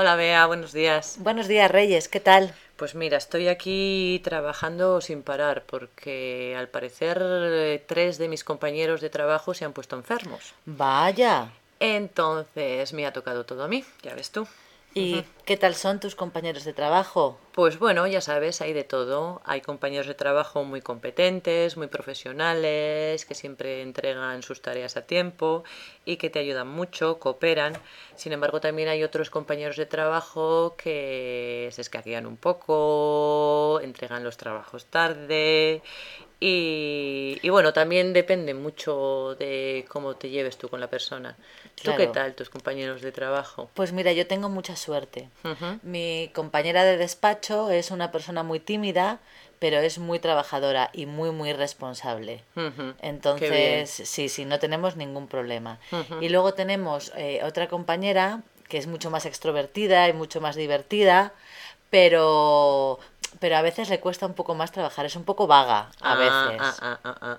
Hola Bea, buenos días. Buenos días Reyes, ¿qué tal? Pues mira, estoy aquí trabajando sin parar porque al parecer eh, tres de mis compañeros de trabajo se han puesto enfermos. Vaya. Entonces me ha tocado todo a mí, ya ves tú. ¿Y qué tal son tus compañeros de trabajo? Pues bueno, ya sabes, hay de todo. Hay compañeros de trabajo muy competentes, muy profesionales, que siempre entregan sus tareas a tiempo y que te ayudan mucho, cooperan. Sin embargo, también hay otros compañeros de trabajo que se escaquean un poco, entregan los trabajos tarde y, y, bueno, también depende mucho de cómo te lleves tú con la persona. ¿Tú qué tal, tus compañeros de trabajo? Pues mira, yo tengo mucha suerte. Mi compañera de despacho es una persona muy tímida, pero es muy trabajadora y muy, muy responsable. Entonces, sí, sí, no tenemos ningún problema. Y luego tenemos eh, otra compañera que es mucho más extrovertida y mucho más divertida, pero pero a veces le cuesta un poco más trabajar, es un poco vaga a ah, veces. Ah, ah, ah,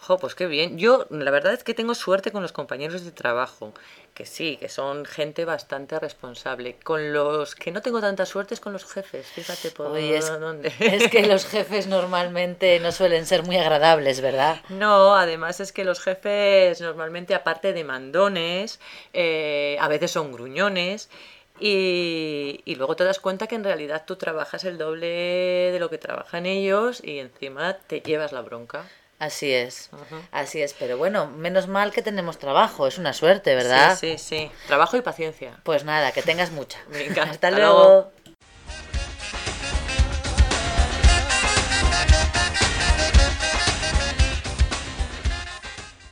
Jo, pues qué bien. Yo, la verdad es que tengo suerte con los compañeros de trabajo, que sí, que son gente bastante responsable. Con los que no tengo tanta suerte es con los jefes, fíjate por es, dónde. Es que los jefes normalmente no suelen ser muy agradables, ¿verdad? No, además es que los jefes normalmente, aparte de mandones, eh, a veces son gruñones. Y, y, luego te das cuenta que en realidad tú trabajas el doble de lo que trabajan ellos y encima te llevas la bronca. Así es, así es, pero bueno, menos mal que tenemos trabajo, es una suerte, ¿verdad? Sí, sí, sí, trabajo y paciencia. Pues nada, que tengas mucha. Venga, hasta, luego.